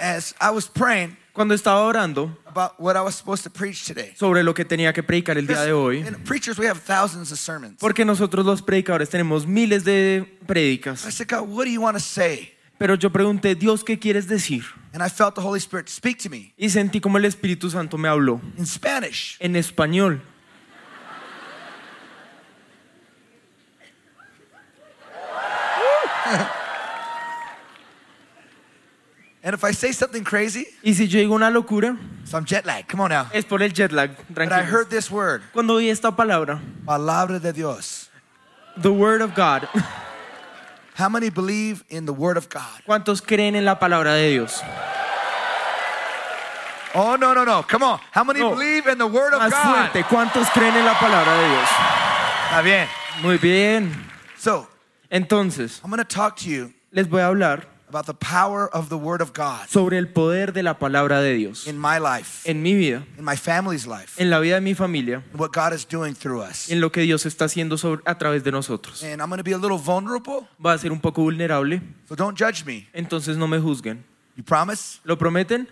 as I was praying Cuando estaba orando about what I was supposed to preach today. sobre lo que tenía que predicar el día de hoy, preachers, we have thousands of sermons. porque nosotros los predicadores tenemos miles de I prédicas, said, God, what do you want to say? pero yo pregunté, Dios, ¿qué quieres decir? And I felt the Holy Spirit speak to me Y sentí como el Espíritu Santo me habló in Spanish. en español. And if I say something crazy, Y si yo digo una locura, so I'm jet lagged. Come on now. es por el jet lag. But I heard this word, Cuando oí esta palabra, palabra de Dios. the word of God, How many believe in the word of God? ¿cuántos creen en la palabra de Dios? Oh, no, no, no. Come on. How many No. believe in the word of Más God? fuerte, ¿cuántos creen en la palabra de Dios? Está bien. Muy bien. So, Entonces, I'm going to talk to you les voy a hablar about the power of the word of God sobre el poder de la palabra de Dios in my life, en mi vida, in my family's life, en la vida de mi familia, and what God is doing through us. en lo que Dios está haciendo sobre- a través de nosotros. And I'm going to be a little vulnerable, Va a ser un poco vulnerable, so don't judge me. entonces no me juzguen. You promise? ¿Lo prometen?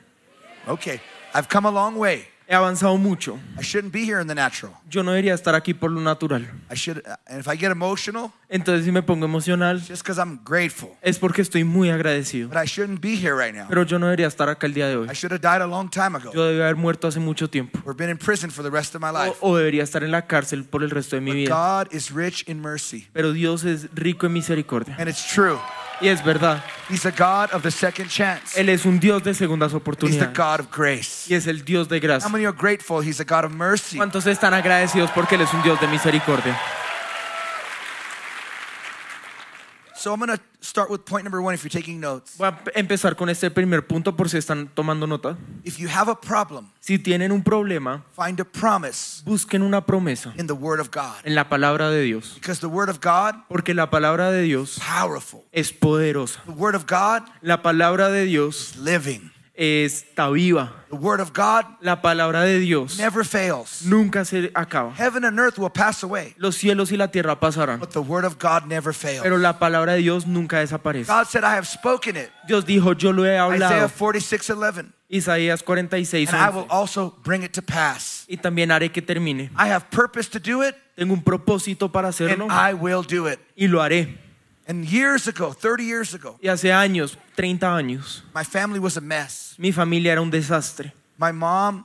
Okay. I've come a long way. He avanzado mucho. I shouldn't be here in the natural. Yo no debería estar aquí por lo natural. I should, and if I get emotional, Entonces si me pongo emocional it's just because I'm grateful. es porque estoy muy agradecido. But I shouldn't be here right now. Pero yo no debería estar acá el día de hoy. I should have died a long time ago Yo debía haber muerto hace mucho tiempo. or been in prison for the rest of my O, life. o debería estar en la cárcel por el resto de mi But vida. God is rich in mercy. Pero Dios es rico en misericordia. And it's true. Y es verdad. He's a God of the second chance. Él es un Dios de segundas He's the oportunidades. God of grace. Y es el Dios de How gracia. many are grateful? He's a God of mercy. ¿Cuántos están agradecidos porque Él es un Dios de misericordia? So I'm going to start with point number one if you're taking notes. Voy a empezar con este primer punto por si están tomando nota. If you have a problem, Si tienen un problema, find a promise busquen una promesa in the Word of God. en la palabra de Dios. Because the Word of God Porque la palabra de Dios powerful. es poderosa. The Word of God La palabra de Dios is living. Está viva. The Word of God La palabra de Dios never fails. nunca se acaba. Heaven and earth will pass away, Los cielos y la tierra pasarán, but the Word of God never fails. pero la palabra de Dios nunca desaparece. God said, I have spoken it. Dios dijo, yo lo he Isaiah hablado. 46 11. Isaías 46, And I will 11. also bring it to pass. Y también haré que termine. I have purpose to do it, Tengo un propósito para and hacerlo I will do it. y lo haré. And years ago, 30 years ago, Y hace años, 30 años, my family was a mess. mi familia era un desastre. My mom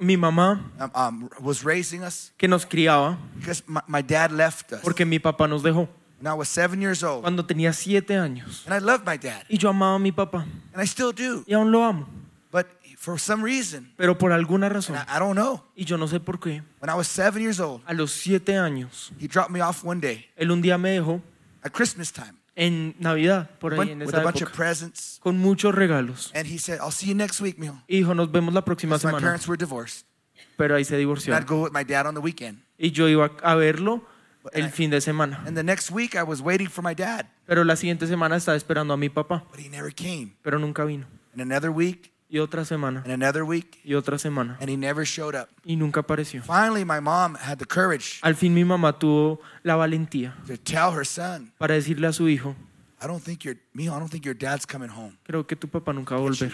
Mi mamá, um, um, was raising us que nos criaba, because my, my dad left us. porque mi papá nos dejó And I was seven years old. cuando tenía 7 años. And I loved my dad, Y yo amaba a mi papá. and I still do. Y aún lo amo. But for some reason, Pero por alguna razón, I, I don't know, y yo no sé por qué, when I was seven years old, a los 7 años, he dropped me off one day él un día me dejó at Christmas time en Navidad, por ahí en with a bunch of presents. con muchos regalos. And he said, I'll see you next week, mijo. Y dijo, nos vemos la próxima 'Cause My semana. parents were divorced. Pero ahí se And divorció. I'd go with my dad on the weekend. Y yo iba a verlo el fin de semana. And the next week, I was waiting for my dad, Pero la siguiente semana estaba esperando a mi papá, but he never came. pero nunca vino. And another week, Y otra semana, and another week, y otra semana. and he never showed up. Y nunca apareció. Finally, my mom had the courage Al fin mi mamá tuvo la valentía to tell her son, para decirle a su hijo, I don't think your mijo, I don't think your dad's coming home. creo que tu papá nunca va a volver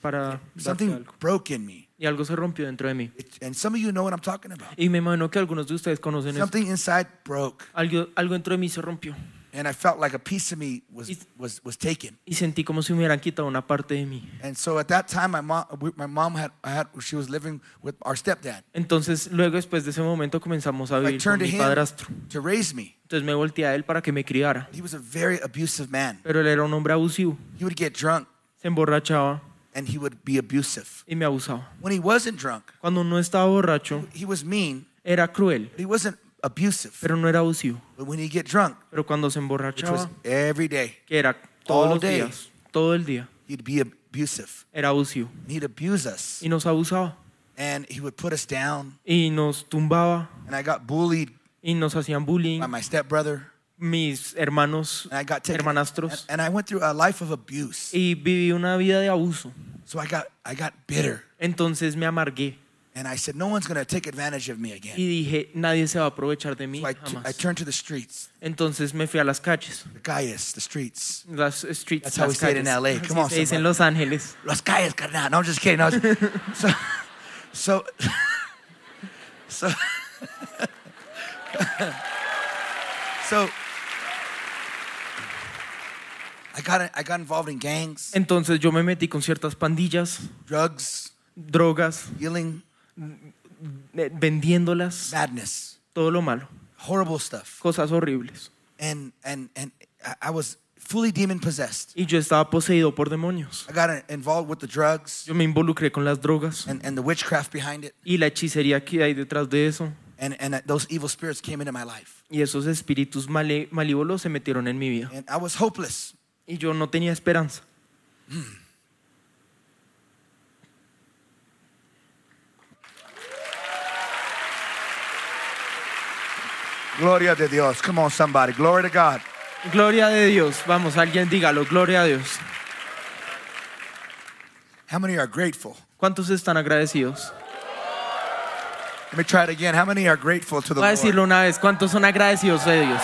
para Something algo. broke in me. Y algo se rompió dentro de mí. It- and some of you know what I'm talking about. Y me imagino que algunos de ustedes conocen. Something inside broke, Algo, algo dentro de mí se rompió. And I felt like a piece of me was was was taken. Y sentí como si me hubieran quitado una parte de mí. And so at that time, my mom, my mom had, had, she was living with our stepdad. Entonces, luego después de ese momento comenzamos a I vivir con turned to mi him padrastro. to raise me. Entonces me volteé a él para que me criara. He was a very abusive man. Pero él era un hombre abusivo. He would get drunk Se emborrachaba and he would be abusive. y me abusaba. When he wasn't drunk, Cuando no estaba borracho, he was mean, era cruel, but he wasn't abusive. pero no era abusivo. But when he get drunk, Pero cuando se which was emborrachaba, every day, que era todos All los day. días, todo el día, he'd be abusive. era abusivo. He'd abuse us, Y nos abusaba. and he would put us down. Y nos tumbaba And I got bullied y nos hacían bullying. by my stepbrother, Mis hermanos, and I got taken. hermanastros. And, and I went through a life of abuse. Y viví una vida de abuso. So I got I got bitter. Entonces me amargué. And I said, no one's going to take advantage of me again. Y dije, nadie se va a aprovechar de mí So I, t- I jamás. turned to the streets, Entonces me fui a las calles, the calles, the streets. las streets, That's how las we say it in. LA. Come on, se dice en somebody. Los Ángeles. Los calles, carnal. No, I'm just kidding. No, so, so, so, so, I got I got involved in gangs, Entonces yo me metí con ciertas pandillas, drugs, drogas, healing, vendiéndolas, madness, todo lo malo, horrible stuff, cosas horribles. and and and I- was fully demon possessed. Y yo estaba poseído por demonios. I got involved with the drugs Yo me involucré con las drogas and, and the witchcraft behind it, y la hechicería que hay detrás de eso. and and those evil spirits came into my life, Y esos espíritus male- malévolos se metieron en mi vida. and I was hopeless. Y yo no tenía esperanza. Gloria de Dios. Come on, somebody. Glory to God. Gloria de Dios. Vamos, alguien dígalo, gloria a Dios. How many are grateful? ¿Cuántos están agradecidos? Let me try it again. How many are grateful to the Voy a Lord? decirlo una vez, ¿cuántos son agradecidos de Dios?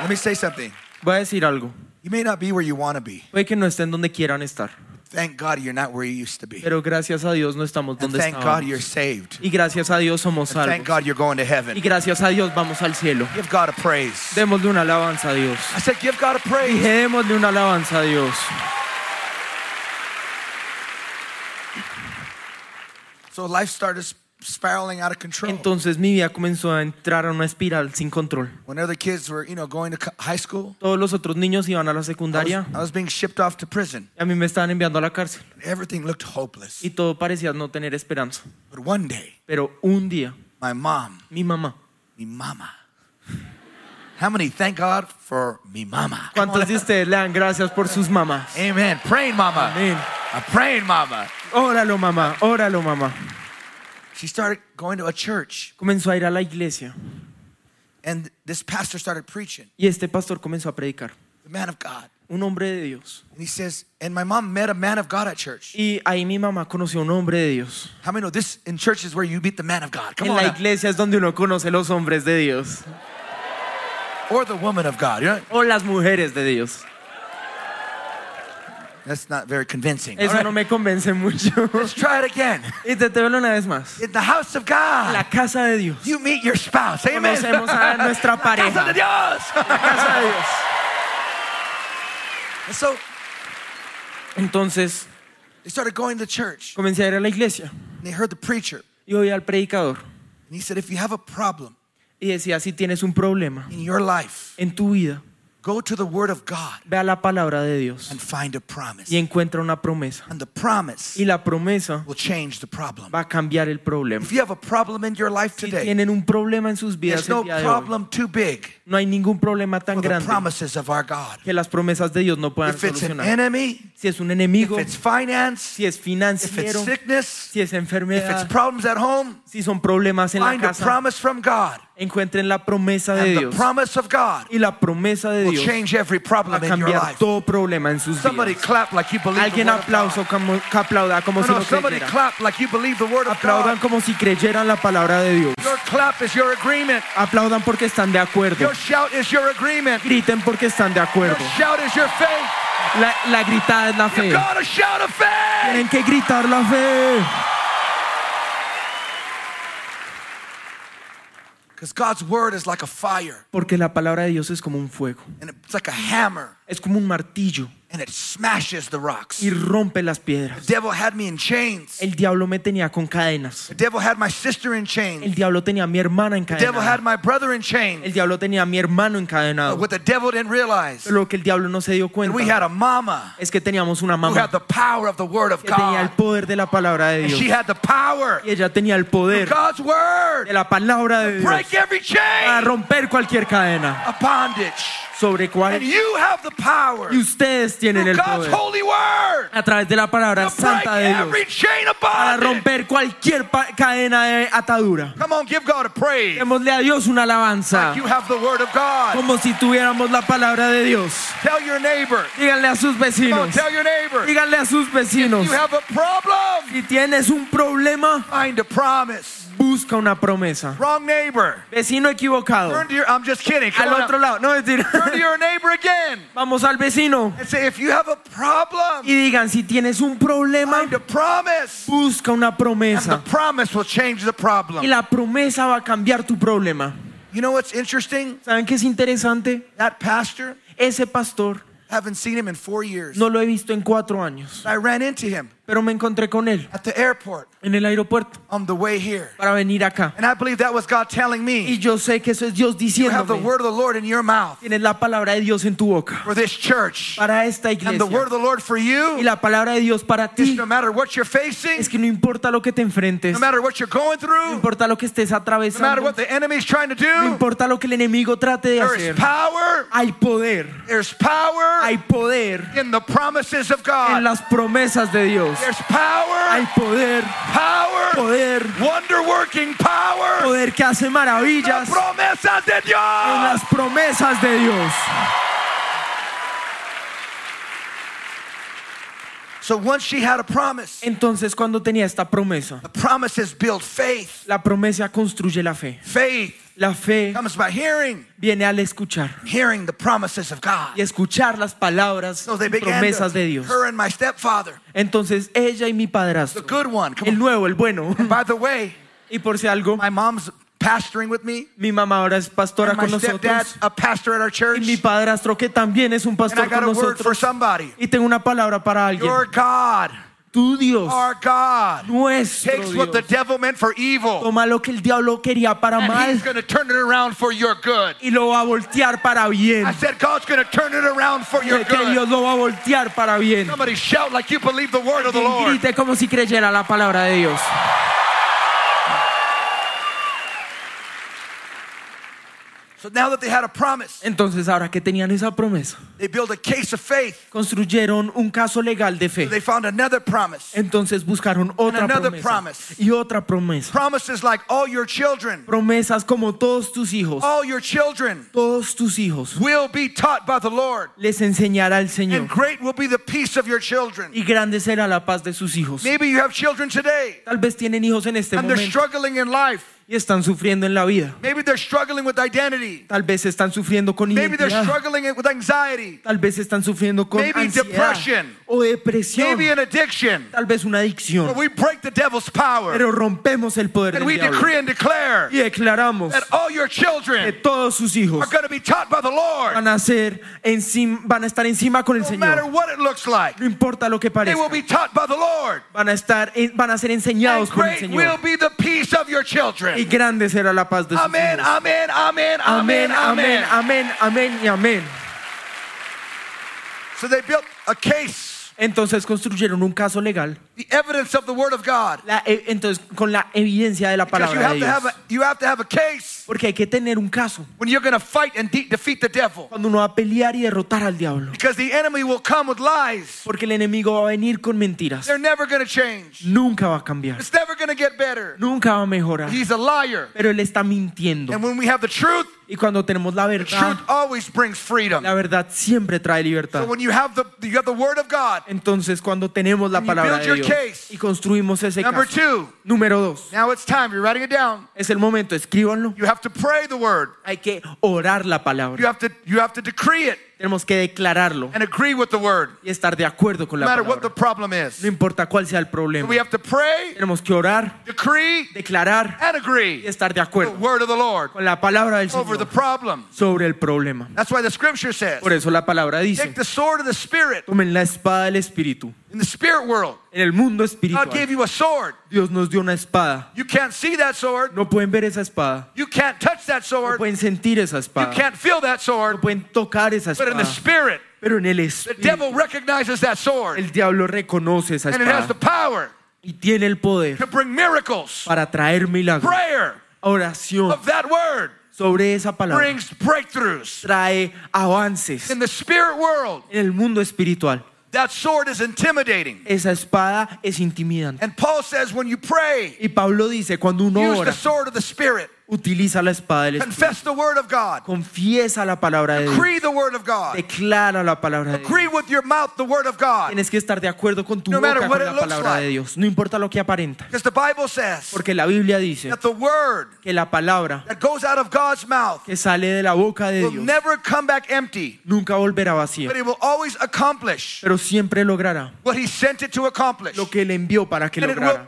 Let me say something. Voy a decir algo. You may not be where you want to be. Puede que no estén donde quieran estar, Thank God you're not where you used to be. pero gracias a Dios no estamos donde thank God you're saved. Y gracias a Dios somos And thank. God you're going to heaven. Y gracias a Dios vamos al cielo. Give God a praise. Démosle una alabanza a Dios. I said, give God a Dije, praise. démosle una alabanza a Dios. So life started spiraling out of control. Entonces mi vida comenzó a entrar a una espiral sin control. When other kids were, you know, going to high school, Todos los otros niños iban a la secundaria. I was being shipped off to prison. y A mí me estaban enviando a la cárcel. Everything looked hopeless. Y todo parecía no tener esperanza. But one day, Pero un día, my mom, mi mamá. mi mama. How many thank God for me mama? ¿Cuántos de ustedes le dan gracias por sus mamás? Amen. Praying mama. Amén. A praying mama. Óralo, mamá. Óralo, mamá. She started going to a church, Comenzó a ir a la iglesia. and this pastor started preaching, Y este pastor comenzó a predicar. the man of God. Un hombre de Dios. And he says, and my mom met a man of God at church. Y ahí mi mamá conoció un hombre de Dios. How many know this in church is where you meet the man of God? Come En on. la iglesia es donde uno conoce los hombres de Dios. Or the woman of God. You know, O las mujeres de Dios. That's not very convincing. Eso right, no me convence mucho. Let's try it again. Intentémoslo una vez más. In the house of God, la casa de Dios. you meet your spouse. Amen. Conocemos a nuestra Casa de pareja. Dios. La casa de Dios. And so Entonces they started going to church. comencé a ir a la iglesia And they heard the preacher. y oí al predicador. And he said, if you have a problem Y decía, si tienes un problema in your life, en tu vida, go to the word of God ve a la palabra de Dios and find a promise. y encuentra una promesa. And the promise Y la promesa will change the problem. va a cambiar el problema. If you have a problem in your life Si today, tienen un problema en sus vidas there's el no día de hoy, problem too big no hay ningún problema tan for the grande promises of our God. que las promesas de Dios no puedan If it's an solucionar. enemy, Si es un if enemigo, it's finance, si es if it's financiero, sickness, si es if it's enfermedad, problems at home, si son problemas en la find a casa, promise from God. Encuentren la promesa de Dios. Y la promesa de Dios va a cambiar todo problema en sus Somebody vidas. clap like you believe the Alguien aplauso como, que aplauda como No, si no, lo somebody creyera. clap like you believe the word of Aplaudan God. como si creyeran la palabra de Dios. Your clap is your agreement. Aplaudan porque están de acuerdo. Your shout is your agreement. Griten porque están de acuerdo. La, la gritada es la fe. Tienen que gritar la fe. Because God's word is like a fire Porque la palabra de Dios es como un fuego. and it's like a hammer. Es como un martillo and it smashes the rocks. y The rompe las piedras. devil had me in chains. El diablo me tenía con cadenas. The devil had my sister in chains. El diablo tenía a mi hermana The devil had encadenada. my brother in El chains. diablo tenía a mi hermano encadenado. What the devil didn't realize Lo que el diablo no se dio that we cuenta had a mama es que teníamos una who mamá had the power of the word of que tenía el God. poder de la palabra de And Dios. she had the power Y ella tenía el poder God's word de la palabra de Dios break every para chain romper cualquier cadena. of bondage. Sobre cuál y ustedes tienen el God's poder holy word a través de la palabra santa de Dios para romper cualquier cadena de atadura. Come on, give God a praise. Démosle a Dios una alabanza, Like you have the word of God. como si tuviéramos la palabra de Dios. Tell your neighbor. Díganle a sus vecinos, tell your neighbor. díganle a sus vecinos, You have a problem. si tienes un problema, Find a promise. Busca una promesa. Wrong neighbor. Vecino equivocado, Turn to your. I'm just kidding. Come al otro lado, no mentira. Turn to your neighbor again Vamos al vecino and say, if you have a problem, y digan, si tienes un problema, find a promise. busca una And the promesa. promise will change the Y problem. la promesa va a cambiar tu problema. You know what's interesting? ¿Saben qué es interesante? That pastor, Ese pastor haven't seen him in four years. no lo he visto en cuatro años, I ran into him pero me encontré con él at the airport en el aeropuerto on the way here. para venir acá. And I believe that was God telling Y me, yo sé que eso es Dios you have the diciéndome, word of the Lord in your mouth tienes la palabra de Dios en tu boca for this church. para esta And the word iglesia. of the Lord for Y you la palabra de Dios para is ti no matter what you're facing, es que no importa lo que te enfrentes, no matter what you're going no through, importa lo que estés no matter atravesando, what the enemy's trying to no do, importa lo que el enemigo trate de there is hacer, power. hay poder, There's power hay poder in the promises of en God. las promesas de Dios. Power, Hay poder, power, poder, wonder working power. poder que hace maravillas Las promesas de en Dios. las promesas de Dios. So once she had a promise, Entonces cuando tenía esta promesa, the promises build faith. la promesa construye la fe. Faith La fe comes by hearing, viene al escuchar hearing the promises of God. y escuchar las palabras So y promesas to, de Dios. her and my stepfather, Entonces ella y mi the padrastro, good one. El nuevo, el bueno. By the way, Y por si algo, my mom's pastoring with me. mi mamá ahora es pastora And my con nosotros a pastor at our y church. mi padrastro que también es un And I pastor got con a word for nosotros. somebody. Y tengo una palabra para alguien. Your God, Tu Dios, our God, nuestro takes what the Dios, devil meant for evil, toma lo que el diablo quería para and mal he's going to turn it around for your good. y lo va a voltear para bien. I said, God's going to turn it around for your Que Dios good. lo va a voltear para bien. Somebody shout like you believe the word of the Lord. grite como si creyera la palabra de Dios. So now that they had a promise, Entonces, ahora que tenían esa promesa, they built a case of faith. construyeron un caso legal de fe. They found another promise. Entonces buscaron otra another promesa promise. y otra promesa. Promises like all your children, Promesas como todos tus hijos, all your children todos tus hijos will be taught by the Lord, les enseñará el Señor. and great will be the peace of your children. y grande será la paz de sus hijos. Maybe you have children today, Tal vez tienen hijos en este and they're struggling in life. Y están sufriendo en la vida. Maybe they're struggling with identity. Tal vez están sufriendo con Maybe they're identidad. struggling with anxiety. Tal vez están sufriendo con Maybe ansiedad depression. o depresión. Maybe an addiction. Tal vez una adicción. But we break the devil's power, Pero rompemos el poder and del we diablo decree and declare y declaramos that all your que children todos sus hijos are going to be taught by the Lord, van a ser encima, van a estar encima con el no matter Señor. what it looks like. No importa lo que They will parezca. be taught by the Lord. Van a estar, van a ser enseñados por el Señor. Y grande será la paz de sus Amen, hijos. amen, amen, Amén, amen, amén, amen. amén, amén y amén. So they built a case, Entonces construyeron un caso legal. The evidence of the word of God. La- e- entonces, con la evidencia de la Because you palabra have de to have Dios. a, you have to have a case Porque hay que tener un caso. when you're going to fight and de- defeat the devil. Cuando uno va a pelear y derrotar al diablo. Because the enemy will come with lies. Porque el enemigo va a venir con mentiras. They're never going to change. Nunca va a cambiar. It's never going to get better. Nunca va a mejorar. He's a liar. Pero él está mintiendo. And when we have the truth, Y cuando tenemos la the verdad, truth always brings freedom. la verdad siempre trae libertad. So when you have the you have the word of God, Entonces, cuando tenemos la And you palabra build de your Case. y construimos ese number caso. two, Número dos, now it's time. You're writing it down. es el momento, escríbanlo. You have to pray the word. Hay que orar la You palabra. have to you have to decree it Tenemos que declararlo and agree with the word, y estar de acuerdo con no la matter what the palabra. problem is. No importa cuál sea el So problema. we have to pray, Tenemos que orar, decree, declarar and y agree estar de the acuerdo word of the Lord con la palabra del over the Señor problem. sobre el problema. That's why the scripture says, Por eso la palabra take dice, the sword of the spirit. tomen la espada del Espíritu. In the spirit world, En el mundo God gave espiritual, you a sword. Dios nos dio una espada. You can't see that sword. No pueden ver esa espada, You can't touch that no sword. pueden sentir esa You espada, can't feel that no sword. pueden tocar esa But in the espada. spirit, Pero en el the espíritu, devil recognizes that sword. el diablo reconoce esa And it has the espada power y tiene el poder to bring miracles, para traer milagros, prayer oración of that word. sobre esa palabra brings breakthroughs. trae avances In the spirit world, en el mundo espiritual. That sword is intimidating. Esa espada es intimidante. And Paul says, when you pray, Y Pablo dice, cuando uno use the sword of the Spirit. Utiliza la espada del Espíritu. Confiesa la palabra de Dios. Declara la palabra de Dios. Tienes que estar de acuerdo con tu No boca con la palabra de Dios. No importa lo que aparenta. Porque la Biblia dice que la palabra que sale de la boca de Dios never come back empty, nunca volverá vacía. but it will always accomplish Pero siempre logrará lo que Él envió para que lograra.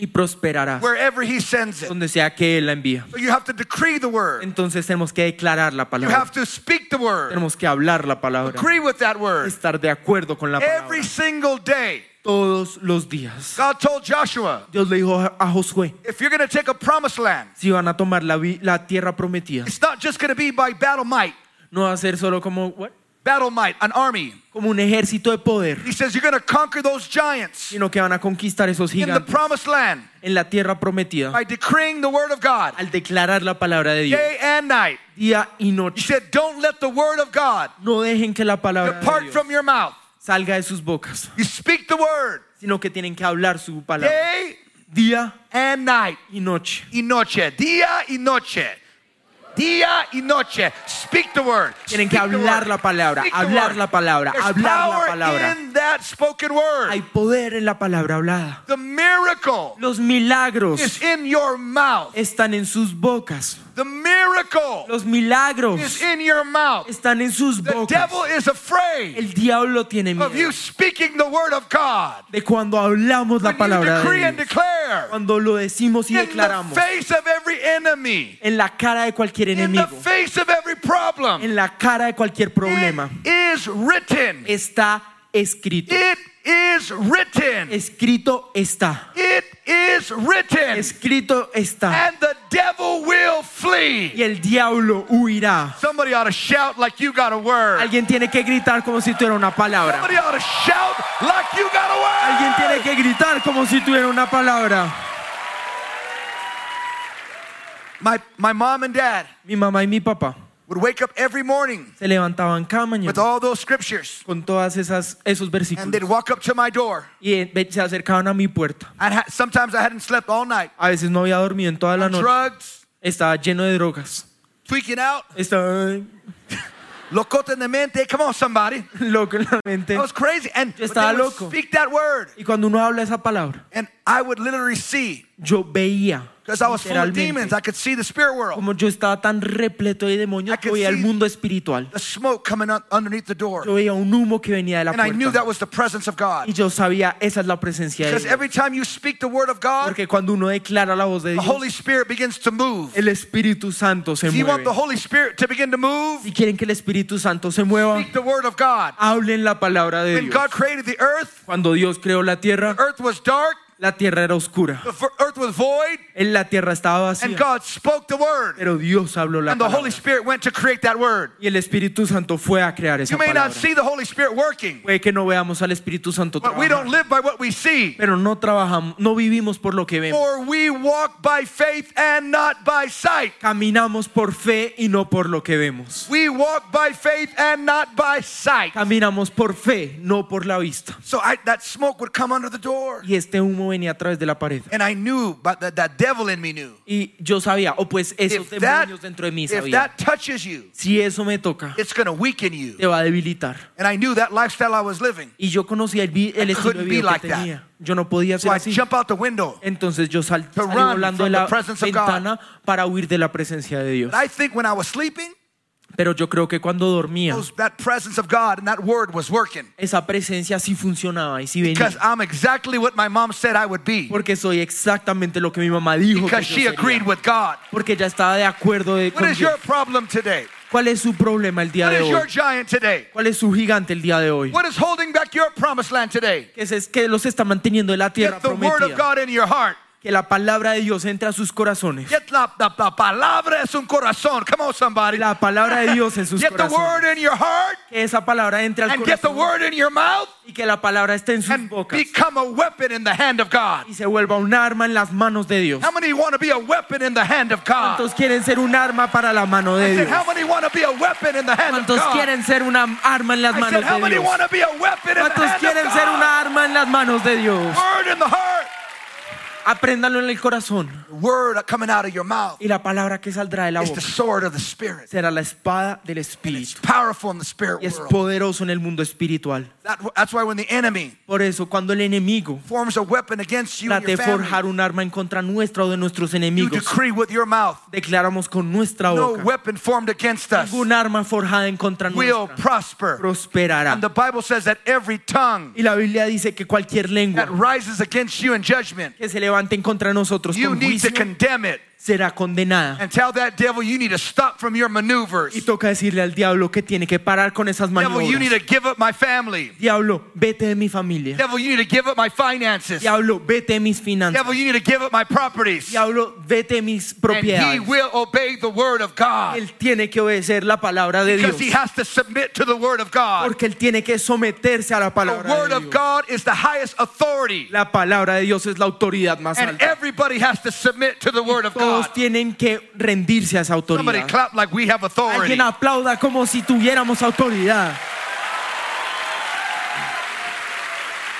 Y prosperará wherever He sends it. donde sea que Él la envía. So you have to decree the word. Entonces tenemos que declarar la You palabra. have to speak the word. Tenemos que hablar la palabra. Agree with that word. Estar de acuerdo con la palabra. Every single day. Todos los días. God told Joshua, Dios le dijo a Josué, if you're going to take a promised land, si van a tomar la, tierra prometida, it's not just going to be by battle might, no va a ser solo como, what? Battle might, an army. como un ejército de poder, He says you're going to conquer those giants sino que van a conquistar esos gigantes. in the promised land en la tierra prometida by decreeing the word of God al declarar la palabra de Dios day and night. día y noche. He said, don't let the word of God No dejen que la palabra de depart Dios from your mouth. salga de sus bocas, You speak the word sino que tienen que hablar su palabra day día and night. y noche. Y noche, día y noche. Día y noche. Speak the word. Tienen que hablar la palabra, hablar la palabra, hablar la palabra. in that spoken word. Hay poder en la palabra hablada. The miracle Los milagros is in your mouth. están en sus bocas. The miracle Los milagros is in your mouth. están en sus The bocas. devil is afraid El diablo tiene of you miedo speaking the word of God. de cuando hablamos la palabra de and Dios. declare Cuando lo decimos y in the declaramos face of every enemy, en la cara de cualquier in the enemigo, face of every problem, en la cara de cualquier problema, it is written. está escrito. It is written. Escrito está. It is written. Escrito está. And the devil will flee. Y el diablo huirá. Somebody ought to shout like you got a word. Alguien tiene que gritar como si tuviera una palabra. Somebody ought to shout like you got a word. Alguien tiene que gritar como si tuviera una palabra. My, my mom and dad Mi mamá y mi papá would wake up every morning se levantaban cada with all those scriptures con todas esas esos and they'd walk up to my door. y eh, se acercaban a mi puerta. Ha- sometimes I hadn't slept all night. A veces no había dormido en toda la noche. drugs, Estaba lleno de drogas. tweaking out, Estaba locote en la mente. Come on, somebody. loco en la mente. I was crazy. And Yo estaba loco. speak that word. Y cuando uno habla esa palabra, And I would literally see, yo veía because I was full of demons, I could see the spirit world. como yo estaba tan repleto de demonios I veía el see- mundo espiritual. The smoke coming up underneath the door. Yo veía un humo que venía de la And I knew puerta. that was the presence of God. Y yo sabía, esa es la presencia de Because Dios. every time you speak the word of God, Porque cuando uno declara la voz de the Dios, Holy Spirit begins to move. el Espíritu Santo se If you want mueve. the Holy Spirit to begin to move, Si quieren que el Espíritu Santo se mueva, speak the word of God. hablen la palabra de When Dios. God created the earth, Cuando Dios creó la tierra, the earth was dark, la tierra era oscura. the f- earth was void, En la tierra estaba and vacía. God spoke the word. Pero Dios habló la And the Holy palabra. Spirit went to create that word. Y el Espíritu Santo fue a crear esa You may not palabra. see the Holy Spirit working, Puede que no veamos al Espíritu Santo but we don't trabajar. live by what we see. Pero no trabajamos, no vivimos por lo que vemos. For we walk by faith and not by sight. Caminamos por fe y no por lo que vemos. We walk by faith and not by sight. Caminamos por fe, no por la vista. So I, that smoke would come under the door. Y este humo venía a través de la pared. And I knew, but that, that devil in me knew. Y yo sabía, o pues esos If that, demonios dentro de mí if that touches you, Si eso me toca, it's to weaken you. te va a debilitar. And I knew that lifestyle I was living. Y yo conocía el, el estilo de vida like que that. tenía. Yo no podía So I jump out the window. Entonces yo sal, salí volando de la ventana para huir de la presencia de Dios. I think when I was sleeping, Pero yo creo que cuando dormía, those, that presence of God and that word was working. esa presencia sí funcionaba y sí venía. Because I'm exactly what my mom said I would be. Porque soy exactamente lo que mi mamá dijo. que Because yo she sería. agreed with God. Porque ella estaba de acuerdo de, What con is Dios. your problem today? ¿Cuál es su problema el día What de is your hoy? giant today? ¿Cuál es su gigante el día de hoy? What is holding back your promised land today? Que es, que los está manteniendo en la tierra Get the word of prometida. God in your heart. Que la palabra de Dios entre a sus corazones. La, la, la palabra es un corazón. Come on, somebody. La palabra de Dios en sus Get the word corazones. in your heart Que esa palabra entre al and get the corazón word in your mouth y que la palabra esté en sus and bocas become a weapon in the hand of God. y se vuelva un arma en las manos de Dios. How many want to be a weapon in the hand of God? ¿Cuántos quieren ser un arma para la mano I de said, Dios? how many want to be a weapon in the hand of ¿Cuántos quieren ser una arma en las I manos said, how de many Dios? want to be a weapon in the ¿Cuántos hand quieren of ser una arma en las manos de Dios? Word in the heart. Apréndalo en el corazón. The word coming out of your mouth Y la palabra que saldrá de la is the boca sword of the Spirit. será la espada del Espíritu. Powerful in the spirit Y es world. poderoso en el mundo espiritual. That, that's why when the enemy Por eso, cuando el enemigo forms a weapon against you and trate your de family, forjar un arma en contra nuestra o de nuestros you enemigos, decree with your mouth, declaramos con nuestra no boca, weapon formed against us ningún arma forjada en contra will nuestra prosper. prosperará. And the Bible says that every tongue Y la Biblia dice que cualquier lengua that rises against you in judgment, que se levante en contra de nosotros you con need to juicio. condemn it será condenada. and tell that devil you need to stop from your maneuvers. Y toca decirle al diablo que tiene que parar con esas Devil, you need to give up my family. Diablo, vete de mi familia. Devil, you need to give up my finances. Diablo, vete de mis finanzas. Devil, you need to give up my properties. Diablo, vete de mis And he will obey the word of God Él tiene que obedecer la palabra de Dios. because he has to submit to the word of God. Porque él tiene que someterse a la The word de of God is the highest authority, La palabra de Dios es la autoridad más and alta. everybody has to submit to the word of Todos tienen que rendirse a esa autoridad. clap like we have. Alguien aplauda como si tuviéramos autoridad.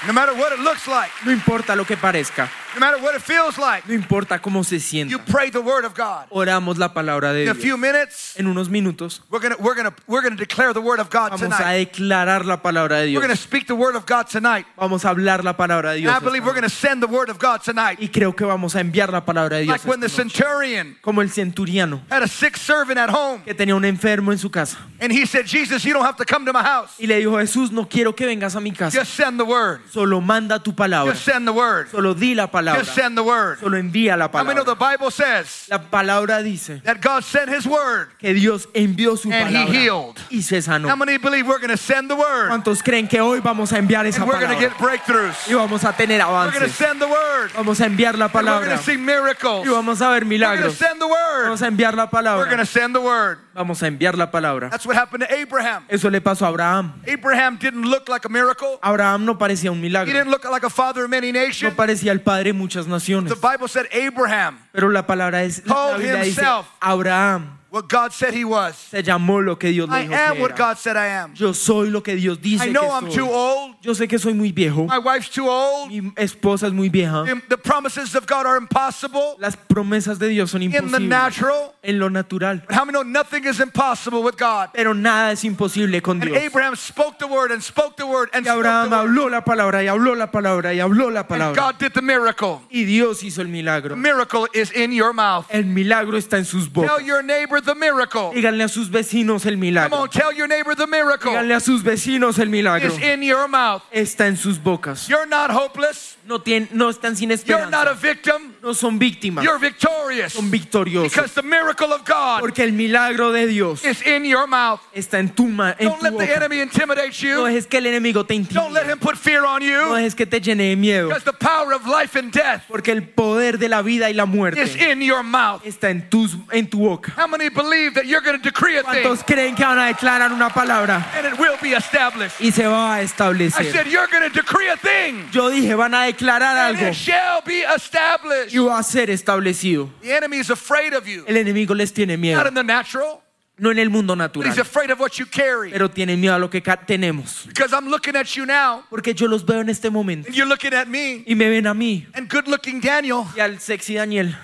No matter what it looks like, No importa lo que parezca, no matter what it feels like, no importa cómo se you pray the word of God. Oramos la palabra de In a few minutes, En unos minutos we're gonna we're gonna we're gonna declare the word of God vamos a tonight. declarar la palabra de We're gonna speak the word of God tonight. Vamos a hablar la palabra de And Dios. I believe we're gonna send the word of God tonight. Y creo que vamos a enviar la palabra de Dios. Like when the centurion Como el centuriano had a sick servant at home, que tenía un enfermo en su casa. and he said, Jesus, you don't have to come to my house. Y le dijo, Jesús, no quiero que vengas a mi casa. Just send the word. Solo manda tu palabra. Just send the word. Solo di la palabra. Just send the word. Solo envía la How many know the palabra. Bible says La palabra dice that God sent his word? que Dios envió su And he palabra healed. y se How sanó. many believe we're going to send the word ¿Cuántos creen que hoy vamos a enviar esa and we're going to palabra? get breakthroughs? Y vamos a tener We're going to avances. send the word. Vamos a enviar la And we're going palabra. to see miracles. Y vamos a ver We're going to milagros. send the word. Vamos a enviar la We're going to palabra. send the word. Vamos a enviar la palabra. That's what happened to Abraham. Eso le pasó a Abraham. Abraham didn't look like a miracle. Abraham no parecía un He milagro. didn't look like a father of many No nations. parecía el padre de muchas naciones. The Bible said Abraham, Pero la palabra es, la Biblia dice, himself. Abraham what God said he was. se llamó lo que Dios le I dijo am que what era. God said I am. Yo soy lo que Dios dice I que know I'm too old. Yo sé que soy muy viejo. My wife's too old. Mi esposa es muy vieja. The promises of God are impossible Las promesas de Dios son imposibles. in the natural. en lo natural. But how many know nothing is impossible with God? Pero nada es imposible con And Dios. Abraham spoke the word and spoke the word and Y spoke Abraham the word. habló la palabra y habló la palabra y habló la palabra. And. God did the miracle. Y Dios hizo el The milagro. miracle is in your mouth. El milagro está en sus bocas. Tell your neighbor the miracle. Díganle a sus vecinos el Come milagro. on, tell your neighbor the miracle Díganle a sus vecinos el milagro. is in your mouth. Está en sus bocas. You're not hopeless. No, tienen, no están sin You're not a esperanza. victim. No son víctimas. You're victorious. Son victoriosos. Because the miracle of God Porque el milagro de Dios is in your mouth. está en tu, ma- en Don't tu let the boca. enemy intimidate No you. dejes que el enemigo te Don't let intimide. him put fear on No you. dejes que te llene de miedo. Because the power of life and death Porque el poder de la vida y la is muerte in your mouth. está en, tus, en tu boca. How many believe that you're going to decree a thing ¿Cuántos creen que van a declarar una palabra and it will be established? y se va a I establecer? said, You're going to decree a thing Yo dije, van a declarar and algo it shall be established. y va a ser establecido. The enemy is afraid of you, El enemigo les tiene not miedo, in the natural, no en el mundo natural, he's afraid of what you carry. pero tiene miedo a lo que tenemos. Because I'm looking at you now Porque yo los veo en este momento and you're looking at me y me ven a mí and good looking Daniel. y al sexy Daniel.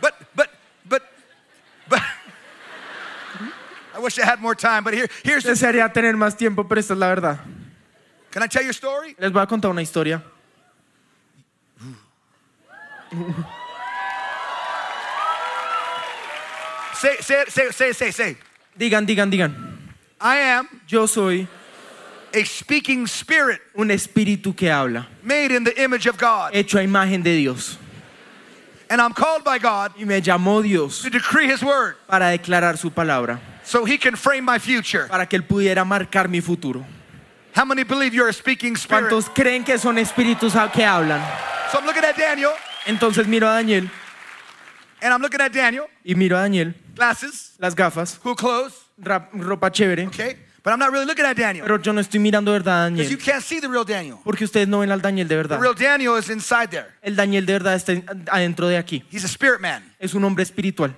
But, but, but, but. I wish I had more time, but here, here's the. Desearía tener más tiempo, pero esta es la verdad. Can I tell you a story? Les voy a contar una historia. Say, say, say, say, say, say. Digan, digan, digan. I am Yo soy a speaking spirit un espíritu que habla, made in the image of God, hecho a imagen de Dios. And I'm called by God Y me llamó Dios to decree His word para declarar su palabra, so He can frame my future. para que Él pudiera marcar mi futuro. How many believe you're a speaking spirit? ¿Cuántos creen que son espíritus a- que hablan? So I'm looking at Daniel, Entonces miro a Daniel and I'm looking at Daniel, y miro a Daniel, glasses, las gafas, cool clothes, rap- ropa chévere, okay? But I'm not really looking at Daniel pero yo no estoy mirando verdad a because you Daniel. can't see the real Daniel. Porque ustedes no ven al Daniel de The verdad. real Daniel is inside there. El Daniel de verdad está en- adentro de aquí. He's a spirit man. Es un hombre espiritual.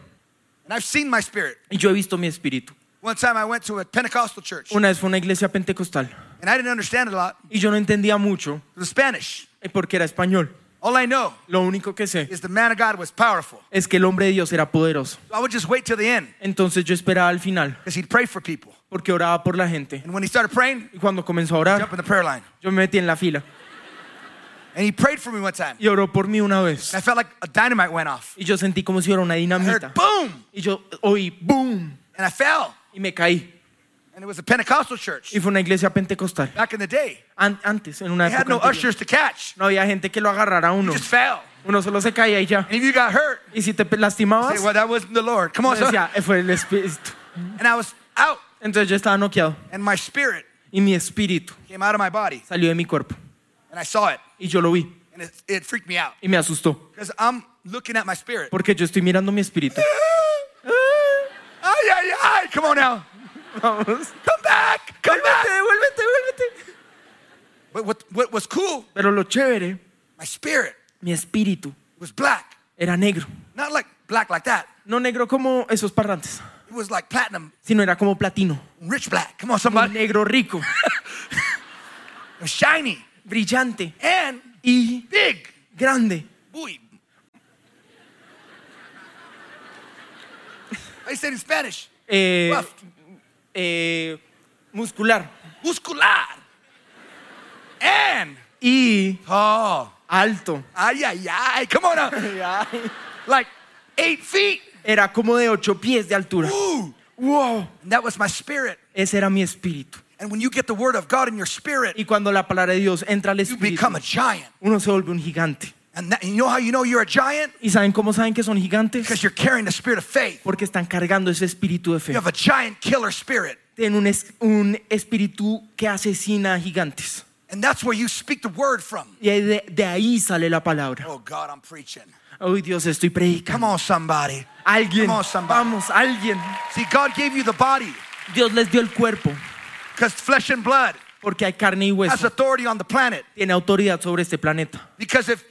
And I've seen my spirit. Y yo he visto mi espíritu. One time I went to a Pentecostal church Una vez fue a una iglesia pentecostal and I didn't understand a lot. y yo no entendía mucho It was Spanish. porque era español. All I know Lo único que sé is the man of God was powerful. es que el hombre de Dios era poderoso. So I would just wait till the end Entonces yo esperaba al final because he'd pray for people. porque oraba por la gente. And when he started praying, Y cuando comenzó a jump orar, in the prayer line. yo me metí en la fila And he prayed for me one time. y oró por mí una vez. And I felt like a dynamite went off. Y yo sentí como si fuera una I dinamita. boom, Y yo oí boom and I fell. y me caí. And it was a Pentecostal church Y fue una iglesia pentecostal. back in the day. An- antes, en una They had época no anterior, ushers to catch. no había gente que lo agarrara a You uno. just fell. Uno solo se caía y ya. And if you got hurt, Y si te lastimabas, say, well, that wasn't the Lord. Come on, yo decía, "Eh, fue el espíritu. And I was out, Entonces yo estaba noqueado and my spirit y mi espíritu came out of my body, salió de mi cuerpo. and I saw it, Y yo lo vi and it, it freaked me out y me asustó. because I'm looking at my spirit. Porque yo estoy mirando mi espíritu. Ay, ay, ay. Come on now. Vamos. Come back. Come back. vuélvete, vuélvete. But what, what was cool, Pero lo chévere, my spirit mi espíritu was black. era negro. Not like black like that. No negro como esos parlantes, It was like platinum, sino era como platino. rich black. Come on, Un somebody. negro rico, It was shiny brillante and y big. grande. Uy. I said in Spanish. Eh. Eh, muscular Muscular. And y oh, alto. ay, ay, ay. Come on now. Like eight feet. Era como de ocho pies de altura. Ooh. ¡Wow! And that was my spirit. Ese era mi espíritu. And when you get the word of God in your spirit, Y cuando la palabra de Dios entra al you espíritu, become a giant. uno se vuelve un gigante. And, you know how you know you're a giant? ¿Y saben cómo saben que son gigantes? Because you're carrying the spirit of faith. Porque están cargando ese espíritu de fe. You have a giant killer spirit. Tienen un, es- un espíritu que asesina a gigantes. And that's where you speak the word from. Y de, de ahí sale la palabra. Oh, God, I'm preaching. Uy, Dios, estoy predicando. Come on, somebody. Alguien, Come on, somebody. vamos, alguien. See, God gave you the body Dios les dio el cuerpo because flesh and blood porque hay carne y has authority on the planet. Tiene autoridad sobre este planeta. Because if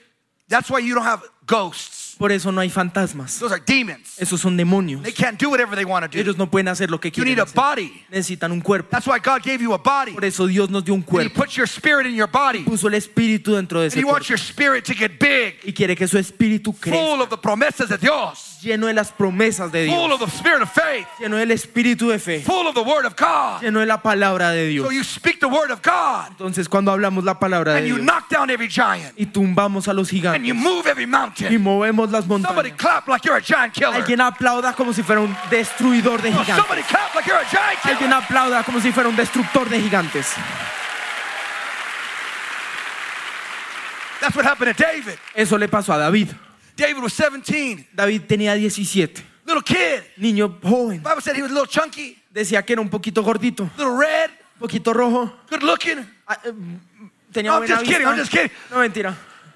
that's why you don't have ghosts, Por eso no hay fantasmas. those are demons. Esos son demonios. They can't do whatever they want to do. Ellos no pueden hacer lo que You need a hacer. body. Necesitan un cuerpo. That's why God gave you a body. Por eso Dios nos dio un And He cuerpo. put your spirit in your body. Puso el espíritu dentro de And ese He wants your spirit to get big, Y quiere que su espíritu crezca. full of the promesas de Dios, Lleno de las promesas de full Dios. of the spirit of faith, Lleno del espíritu de fe. full of the word of God. Lleno de la palabra de Dios. So you speak the word of God Entonces cuando hablamos la palabra de Dios knock down every giant y tumbamos a los and gigantes you move every y movemos las Somebody montañas. clap like you're a giant killer. Alguien aplauda como si fuera un destruidor de No, gigantes. somebody clap like you're a giant killer. Alguien aplauda como si fuera un destructor de gigantes. That's what happened to David. Eso le pasó a David. David was 17, David tenía 17. little kid. Niño joven. The Bible said he was a little chunky, Decía que era un poquito gordito, little red, un poquito rojo. good looking. Ah, eh, Tenía No, I'm buena just kidding, vista. I'm just kidding. No, mentira.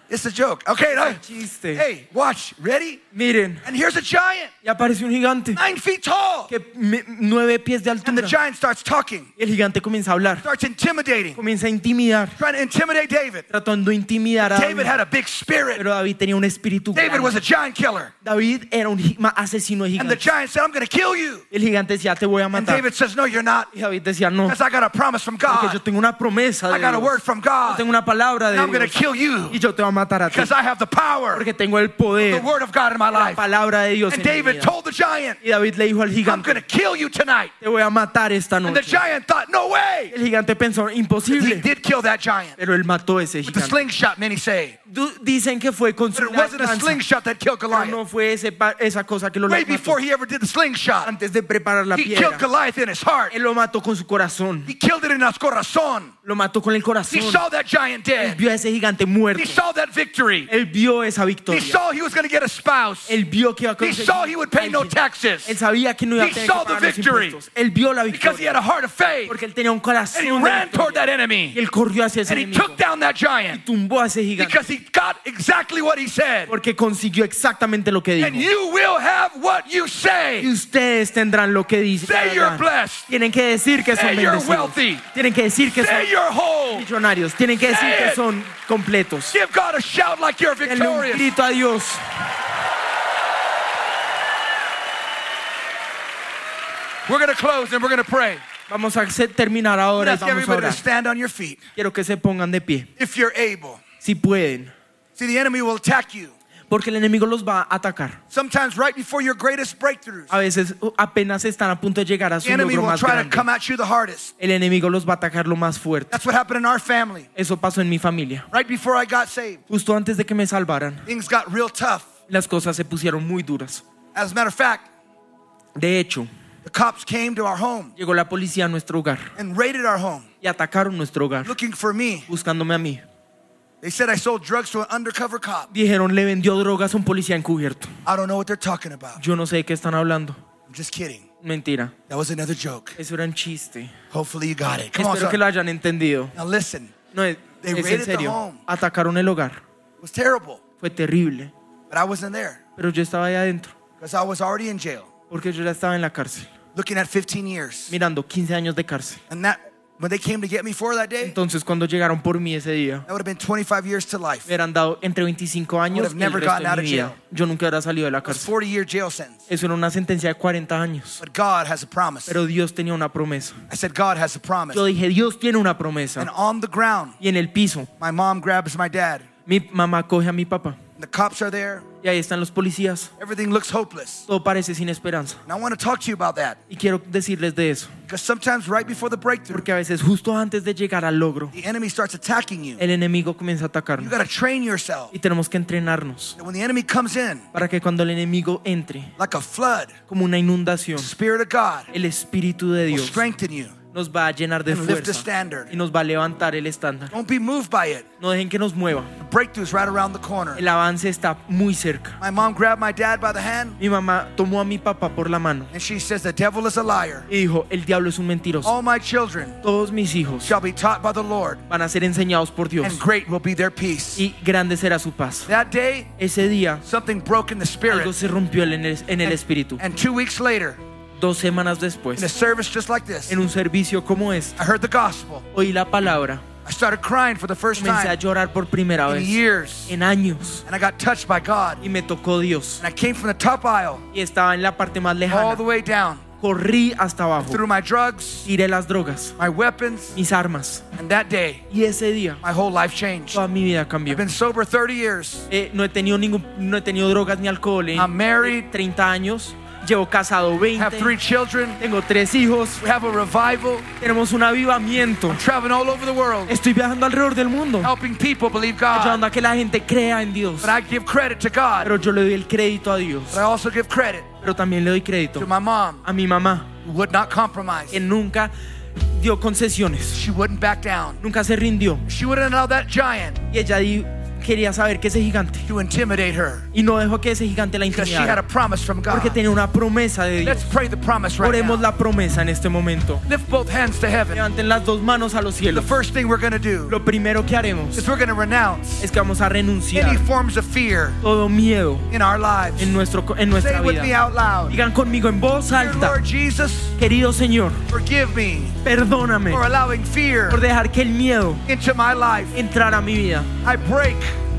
It's a joke. Okay, no. Chiste. Hey, watch. Ready? Miren, And here's a giant, y apareció un gigante nine feet tall. que me- nueve pies de And the altura. giant starts talking, Y el gigante comienza a hablar, starts intimidating, comienza a intimidar, trying to intimidate David. tratando de intimidar a David David. had a big spirit. Pero David tenía un espíritu David grande. was a giant killer. David era un asesino de And the giant said, I'm going to kill you. El gigante decía, te voy a And matar. David says, No, you're not. Y David decía, no, Because I got a promise from porque yo God. tengo una promesa I de got a Dios. word from Yo God. tengo una palabra And de I'm going to Dios. kill you Y yo te voy a matar a ti. because I have the power, Porque tengo el the poder, word of God in my la life. palabra de Dios And en mi David vida. told the giant, Y David le dijo al I'm gigante, going to kill you tonight. te voy a matar esta And the noche. giant thought, No way. El gigante pensó, He imposible. did kill that giant Pero él mató a ese with the gigante. slingshot, many say. Dicen que fue con su lanza, killed no fue ese esa cosa que lo Way before he ever did the slingshot, Antes de preparar la he killed piedra, Goliath in his heart. él lo mató con su corazón. He killed it in his corazón. Lo mató con el He corazón. saw that giant Él dead. vio a ese gigante muerto. He saw that victory. Él vio esa He victoria. saw he was going to get a spouse. Él vio que iba a He conseguir saw he would pay no taxes Él sabía que no iba a He tener saw que pagar the los victory. impuestos. Él vio la because he had a victoria. heart of faith. Porque él tenía un corazón. And he ran toward victoria. that enemy. Y él corrió hacia ese And he enemigo. took down that Y giant tumbó a ese gigante. because he got exactly what he said. Porque consiguió exactamente lo que And dijo. you will have what you Y say. ustedes tendrán lo que dice. Say you're blessed. Tienen que decir que son Say you're bendecidos. wealthy. Tienen que decir que son Say you're whole. millonarios. Tienen que decir que son completos. Give God a shout like you're Denle un victorious. grito a Dios. We're going to close and we're going to pray. Vamos a terminar ahora y vamos a orar. Quiero que se pongan de pie, if you're able. si pueden. See, the enemy will attack you. Porque el enemigo los va a atacar. Sometimes right before your greatest breakthroughs. A veces uh, apenas están a punto de llegar a The su enemy logro will más try to grande. come at you the hardest. El enemigo los va a atacar lo más fuerte. That's what happened in our family. Eso pasó en mi familia. Right before I got saved, Justo antes de que me salvaran, things got real tough. las cosas se pusieron muy duras. As a matter of fact, De hecho, the cops came to our home llegó la policía a nuestro hogar and raided our home y atacaron nuestro hogar, looking for me. buscándome a mí. They said I sold drugs to an undercover cop. Dijeron, le vendió drogas a un policía encubierto. I don't know what they're talking about. Yo no sé de qué están hablando. I'm just kidding. Mentira. That was another joke. Eso era un chiste. Hopefully you got it. Come on, Espero que son. lo hayan entendido. Now listen, No, es, They es en raided the serio. home. Atacaron el hogar. it was terrible, Fue terrible. but I wasn't there Pero yo estaba ahí adentro. because I was already in jail, Porque yo ya estaba en la cárcel. looking at 15 years. Mirando 15 años de cárcel. And that, when they came to get me for that day, Entonces cuando llegaron por mí ese día, that would have been 25 years to life. me hubieran dado entre 25 años y el never resto gotten out de mi of vida. jail. Yo nunca hubiera salido de la It was cárcel. 40 year jail sentence. Eso era una sentencia de 40 años. But God has a promise. Pero Dios tenía una promesa. I said, God has a promise. Yo dije, Dios tiene una And promesa. on the ground, Y en el piso, my mom grabs my dad. mi mamá coge a mi papá. The cops are there. Y ahí están los policías. Everything looks hopeless. Todo parece sin esperanza. And I want to talk to you about that Y quiero decirles de eso. because sometimes right before the breakthrough, Porque a veces justo antes de llegar al logro, the enemy starts attacking you. el enemigo comienza a You atacarnos. got to train yourself Y tenemos que entrenarnos that when the enemy comes in para que cuando el enemigo entre like a flood, como una inundación, the Spirit of God el Espíritu de will Dios strengthen you nos va a llenar de and lift the fuerza y nos va a levantar el estándar. Don't be moved by it. No dejen que nos mueva. Breakthrough's right around the corner. El avance está muy cerca. My mom grabbed my dad by the hand Mi mamá tomó a mi papá por la mano and she says, The devil is a liar. y dijo, el diablo es un mentiroso. All my children Todos mis hijos shall be taught by the Lord, van a ser enseñados por Dios and great will be their peace. y grande será su paz. That day, Ese día something broke in the algo spirit. se rompió en el, en el espíritu. And two weeks later, Dos semanas in a después, service just like this, en un servicio como este, I heard the gospel. oí la palabra. I started crying for the first Comencé a time llorar por primera in vez years. en años And I got touched by God. y me tocó Dios. And I came from the top aisle Y estaba en la parte más all the lejana. way down Corrí hasta abajo. through my drugs, Tiré las drogas, my weapons, mis armas. and that day, Y ese día, my whole life changed. toda mi vida cambió. I've been sober 30 years. Eh, no he tenido ningún, no he tenido drogas ni alcohol en I'm married. eh, 30 años. Llevo casado 20. Have three children. Tengo tres hijos. We have a revival. Tenemos un avivamiento. Traveling all over the world, Estoy viajando alrededor del mundo. helping people believe God. Ayudando a que la gente crea en Dios. But I give credit to God. Pero yo le doy el crédito a Dios. But I also give credit Pero también le doy crédito to my mom, a mi mamá, who would not compromise. que nunca dio concesiones. She wouldn't back down. Nunca se rindió. She wouldn't allow that giant Y ella di- quería saber que ese gigante. to intimidate her Y no dejó que ese gigante la because she had a intimidara. promise from Porque God. tenía una promesa de Let's Dios. pray the promise right Oremos la promesa en este momento. Lift both hands to heaven. Levanten las dos manos a los The cielos. first thing we're going to do Lo primero que haremos is we're going to renounce es que vamos a renunciar any forms of fear todo miedo in our lives. en, nuestro, en Say nuestra it with me vida. out loud. Digan conmigo en voz alta, Lord Jesus, querido Señor, forgive me perdóname for allowing fear por dejar que el miedo into my life. entrara a mi vida.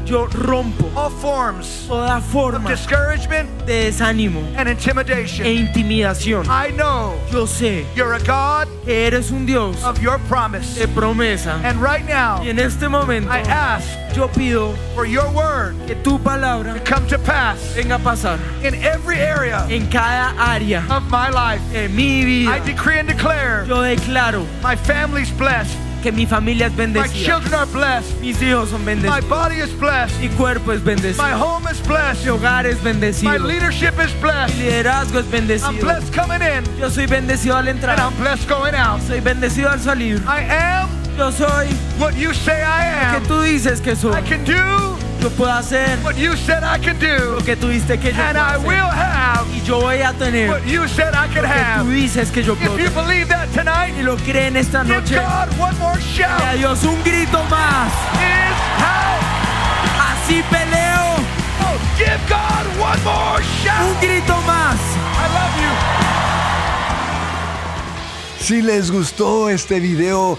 I Yo rompo all forms toda of forma discouragement de desánimo and e intimidation. intimidación. I know Yo sé you're a God que eres un Dios of your promise. de promesa. And right now, Y en este momento I ask yo pido for your word que tu palabra to come to pass venga a pasar in every area en cada área of my life. de mi I vida. decree and declare Yo declaro my family's blessed, que mi familia es my children are blessed, Mis hijos son bendecidos. my body is blessed, Mi cuerpo es bendecido. my home is blessed. Mi hogar es my bendecido. leadership is blessed. Mi liderazgo es bendecido. I'm blessed coming in Yo soy bendecido al and entrar. I'm blessed going out. Soy bendecido al salir. I am Yo soy what you say I que am. tú dices que I soy. can do Yo puedo hacer what you said I can do, lo que tú dices que yo and puedo I hacer. will have Y yo voy a tener what you said I could lo que tú dices que yo puedo If you believe that tonight, Y lo creen esta give noche. God one more Y a shout. Dios un grito más. His house. sí peleo. Oh, give God one more shout. Un grito más. I love you. Si les gustó este video,